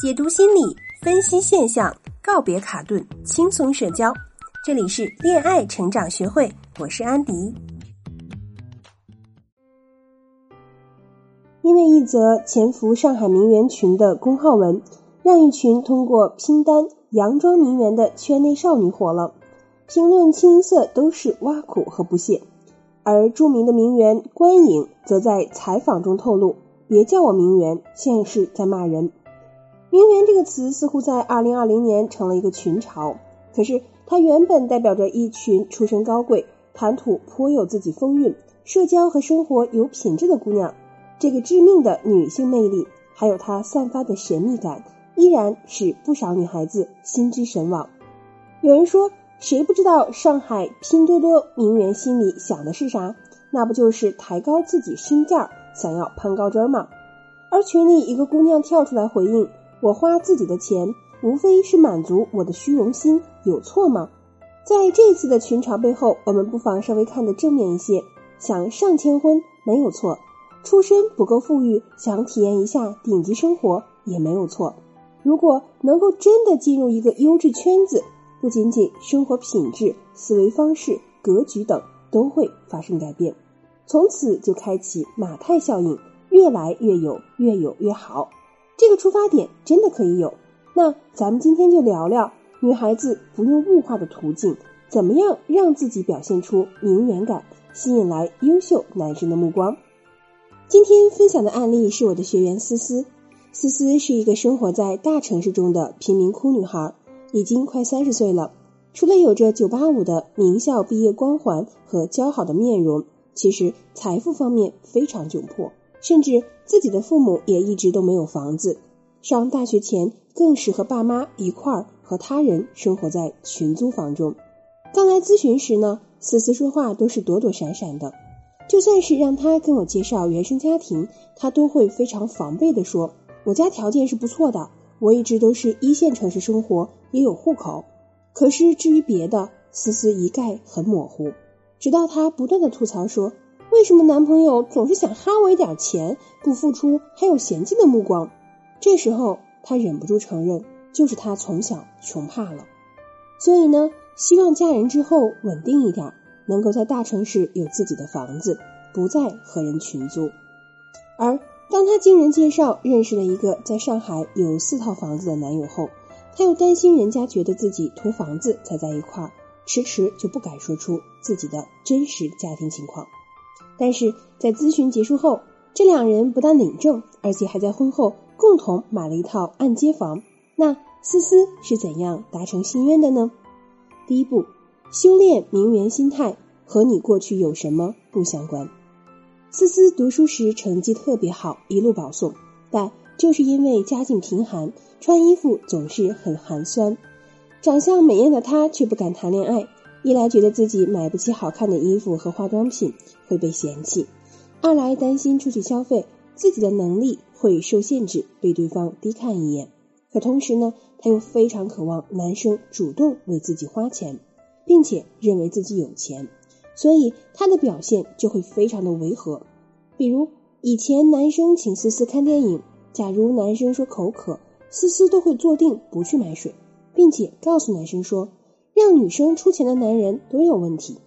解读心理，分析现象，告别卡顿，轻松社交。这里是恋爱成长学会，我是安迪。因为一则潜伏上海名媛群的公号文，让一群通过拼单佯装名媛的圈内少女火了。评论清一色都是挖苦和不屑，而著名的名媛关颖则在采访中透露：“别叫我名媛，现是在骂人。”名媛这个词似乎在二零二零年成了一个群嘲，可是它原本代表着一群出身高贵、谈吐颇有自己风韵、社交和生活有品质的姑娘。这个致命的女性魅力，还有她散发的神秘感，依然使不少女孩子心之神往。有人说，谁不知道上海拼多多名媛心里想的是啥？那不就是抬高自己身价，想要攀高枝吗？而群里一个姑娘跳出来回应。我花自己的钱，无非是满足我的虚荣心，有错吗？在这次的群嘲背后，我们不妨稍微看得正面一些。想上千婚没有错，出身不够富裕，想体验一下顶级生活也没有错。如果能够真的进入一个优质圈子，不仅仅生活品质、思维方式、格局等都会发生改变，从此就开启马太效应，越来越有，越有越好。这个出发点真的可以有，那咱们今天就聊聊女孩子不用物化的途径，怎么样让自己表现出名媛感，吸引来优秀男生的目光。今天分享的案例是我的学员思思，思思是一个生活在大城市中的贫民窟女孩，已经快三十岁了。除了有着九八五的名校毕业光环和姣好的面容，其实财富方面非常窘迫。甚至自己的父母也一直都没有房子，上大学前更是和爸妈一块儿和他人生活在群租房中。刚来咨询时呢，思思说话都是躲躲闪闪的，就算是让他跟我介绍原生家庭，他都会非常防备的说：“我家条件是不错的，我一直都是一线城市生活，也有户口。”可是至于别的，思思一概很模糊。直到他不断的吐槽说。为什么男朋友总是想哈我一点钱，不付出还有嫌弃的目光？这时候他忍不住承认，就是他从小穷怕了。所以呢，希望嫁人之后稳定一点，能够在大城市有自己的房子，不再和人群租。而当他经人介绍认识了一个在上海有四套房子的男友后，他又担心人家觉得自己图房子才在一块儿，迟迟就不敢说出自己的真实家庭情况。但是在咨询结束后，这两人不但领证，而且还在婚后共同买了一套按揭房。那思思是怎样达成心愿的呢？第一步，修炼名媛心态，和你过去有什么不相关。思思读书时成绩特别好，一路保送，但就是因为家境贫寒，穿衣服总是很寒酸，长相美艳的她却不敢谈恋爱。一来觉得自己买不起好看的衣服和化妆品会被嫌弃，二来担心出去消费自己的能力会受限制，被对方低看一眼。可同时呢，他又非常渴望男生主动为自己花钱，并且认为自己有钱，所以他的表现就会非常的违和。比如以前男生请思思看电影，假如男生说口渴，思思都会坐定不去买水，并且告诉男生说。让女生出钱的男人都有问题。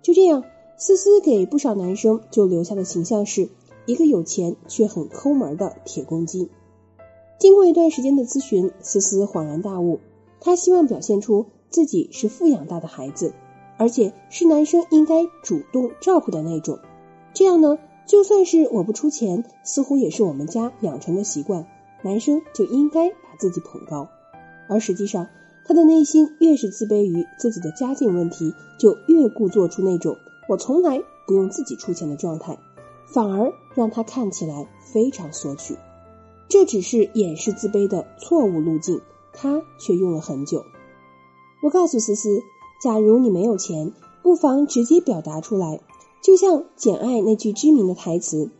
就这样，思思给不少男生就留下的形象是一个有钱却很抠门的铁公鸡。经过一段时间的咨询，思思恍然大悟，她希望表现出自己是富养大的孩子，而且是男生应该主动照顾的那种。这样呢，就算是我不出钱，似乎也是我们家养成的习惯，男生就应该把自己捧高。而实际上，他的内心越是自卑于自己的家境问题，就越故作出那种我从来不用自己出钱的状态，反而让他看起来非常索取。这只是掩饰自卑的错误路径，他却用了很久。我告诉思思，假如你没有钱，不妨直接表达出来，就像《简爱》那句知名的台词：“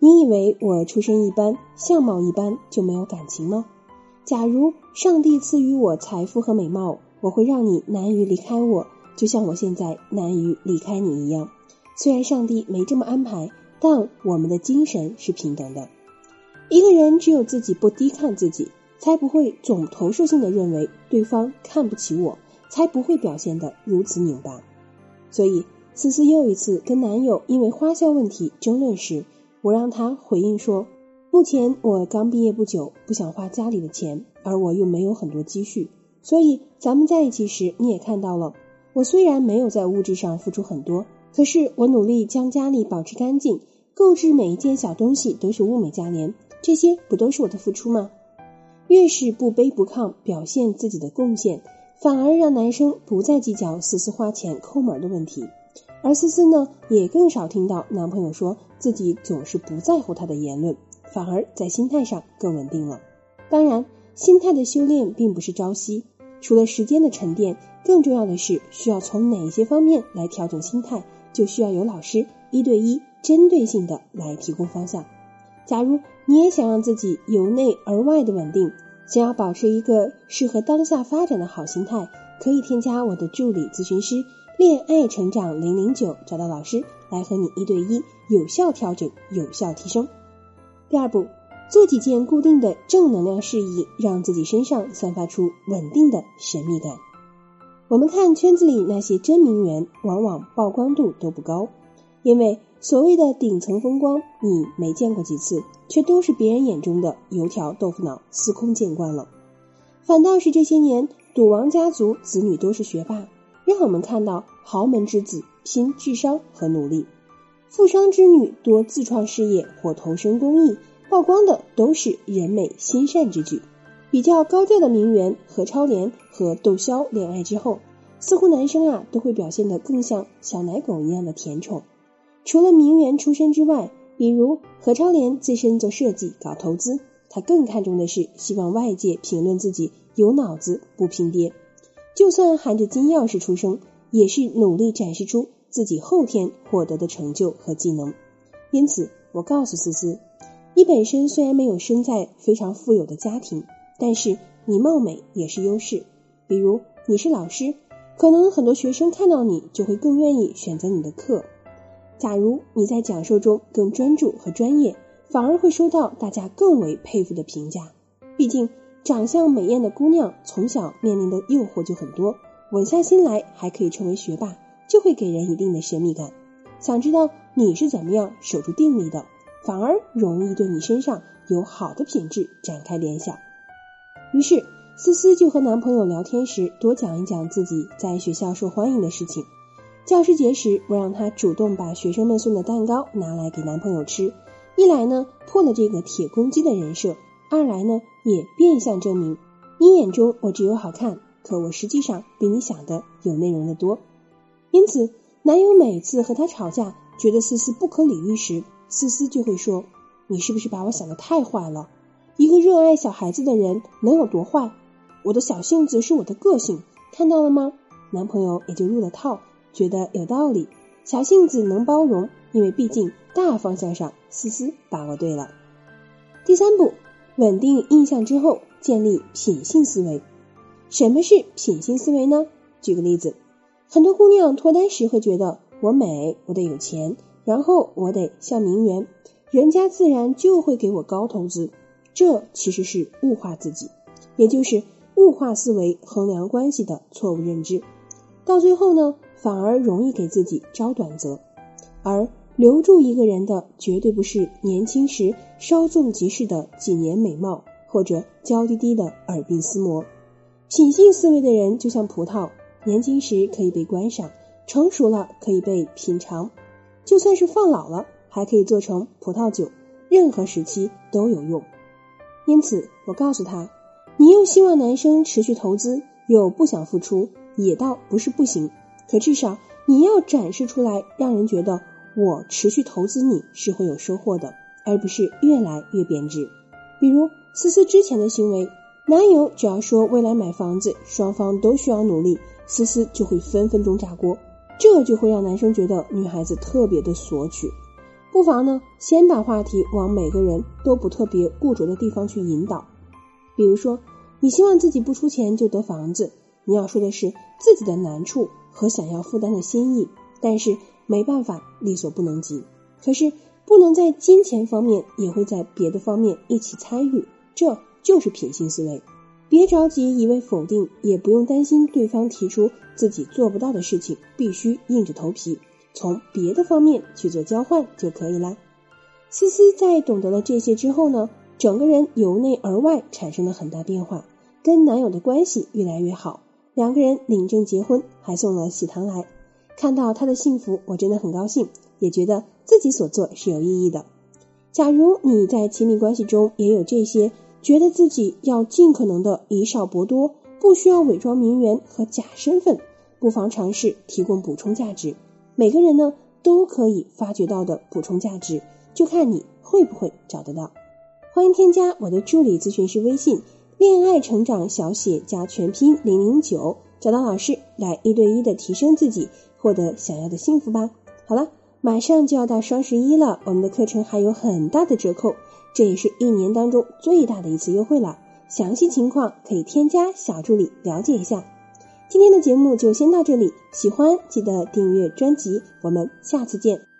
你以为我出身一般，相貌一般就没有感情吗？”假如上帝赐予我财富和美貌，我会让你难于离开我，就像我现在难于离开你一样。虽然上帝没这么安排，但我们的精神是平等的。一个人只有自己不低看自己，才不会总投射性的认为对方看不起我，才不会表现得如此拧巴。所以，思思又一次跟男友因为花销问题争论时，我让他回应说：“目前我刚毕业不久，不想花家里的钱，而我又没有很多积蓄，所以咱们在一起时你也看到了，我虽然没有在物质上付出很多，可是我努力将家里保持干净，购置每一件小东西都是物美价廉，这些不都是我的付出吗？”越是不卑不亢表现自己的贡献，反而让男生不再计较思思花钱抠门的问题，而思思呢，也更少听到男朋友说自己总是不在乎他的言论，反而在心态上更稳定了。当然，心态的修炼并不是朝夕，除了时间的沉淀，更重要的是需要从哪些方面来调整心态，就需要有老师一对一针对性的来提供方向。假如你也想让自己由内而外的稳定，想要保持一个适合当下发展的好心态，可以添加我的助理咨询师“恋爱成长零零九”，找到老师来和你一对一有效调整、有效提升。第二步，做几件固定的正能量事宜，让自己身上散发出稳定的神秘感。我们看圈子里那些真名媛，往往曝光度都不高，因为。所谓的顶层风光，你没见过几次，却都是别人眼中的油条豆腐脑，司空见惯了。反倒是这些年，赌王家族子女都是学霸，让我们看到豪门之子拼智商和努力，富商之女多自创事业或投身公益，曝光的都是人美心善之举。比较高调的名媛何超莲和窦骁恋爱之后，似乎男生啊都会表现得更像小奶狗一样的甜宠。除了名媛出身之外，比如何超莲自身做设计、搞投资，她更看重的是希望外界评论自己有脑子不拼爹。就算含着金钥匙出生，也是努力展示出自己后天获得的成就和技能。因此，我告诉思思，你本身虽然没有生在非常富有的家庭，但是你貌美也是优势。比如你是老师，可能很多学生看到你就会更愿意选择你的课。假如你在讲授中更专注和专业，反而会收到大家更为佩服的评价。毕竟，长相美艳的姑娘从小面临的诱惑就很多，稳下心来还可以成为学霸，就会给人一定的神秘感。想知道你是怎么样守住定力的，反而容易对你身上有好的品质展开联想。于是，思思就和男朋友聊天时多讲一讲自己在学校受欢迎的事情。教师节时，我让她主动把学生们送的蛋糕拿来给男朋友吃，一来呢破了这个铁公鸡的人设，二来呢也变相证明你眼中我只有好看，可我实际上比你想的有内容的多。因此，男友每次和他吵架，觉得思思不可理喻时，思思就会说：“你是不是把我想的太坏了？一个热爱小孩子的人能有多坏？我的小性子是我的个性，看到了吗？”男朋友也就入了套。觉得有道理，小性子能包容，因为毕竟大方向上思思把握对了。第三步，稳定印象之后，建立品性思维。什么是品性思维呢？举个例子，很多姑娘脱单时会觉得我美，我得有钱，然后我得像名媛，人家自然就会给我高投资。这其实是物化自己，也就是物化思维衡量关系的错误认知。到最后呢？反而容易给自己招短则，而留住一个人的绝对不是年轻时稍纵即逝的几年美貌，或者娇滴滴的耳鬓厮磨。品性思维的人就像葡萄，年轻时可以被观赏，成熟了可以被品尝，就算是放老了，还可以做成葡萄酒，任何时期都有用。因此，我告诉他，你又希望男生持续投资，又不想付出，也倒不是不行。可至少你要展示出来，让人觉得我持续投资你是会有收获的，而不是越来越贬值。比如思思之前的行为，男友只要说未来买房子，双方都需要努力，思思就会分分钟炸锅，这就会让男生觉得女孩子特别的索取。不妨呢，先把话题往每个人都不特别固着的地方去引导。比如说，你希望自己不出钱就得房子，你要说的是自己的难处。和想要负担的心意，但是没办法，力所不能及。可是不能在金钱方面，也会在别的方面一起参与，这就是品性思维。别着急一味否定，也不用担心对方提出自己做不到的事情，必须硬着头皮从别的方面去做交换就可以啦。思思在懂得了这些之后呢，整个人由内而外产生了很大变化，跟男友的关系越来越好，两个人领证结婚，还送了喜糖来。看到他的幸福，我真的很高兴，也觉得自己所做是有意义的。假如你在亲密关系中也有这些。觉得自己要尽可能的以少博多，不需要伪装名媛和假身份，不妨尝试提供补充价值。每个人呢都可以发掘到的补充价值，就看你会不会找得到。欢迎添加我的助理咨询师微信“恋爱成长小写加全拼零零九”，找到老师来一对一的提升自己，获得想要的幸福吧。好了，马上就要到双十一了，我们的课程还有很大的折扣。这也是一年当中最大的一次优惠了，详细情况可以添加小助理了解一下。今天的节目就先到这里，喜欢记得订阅专辑，我们下次见。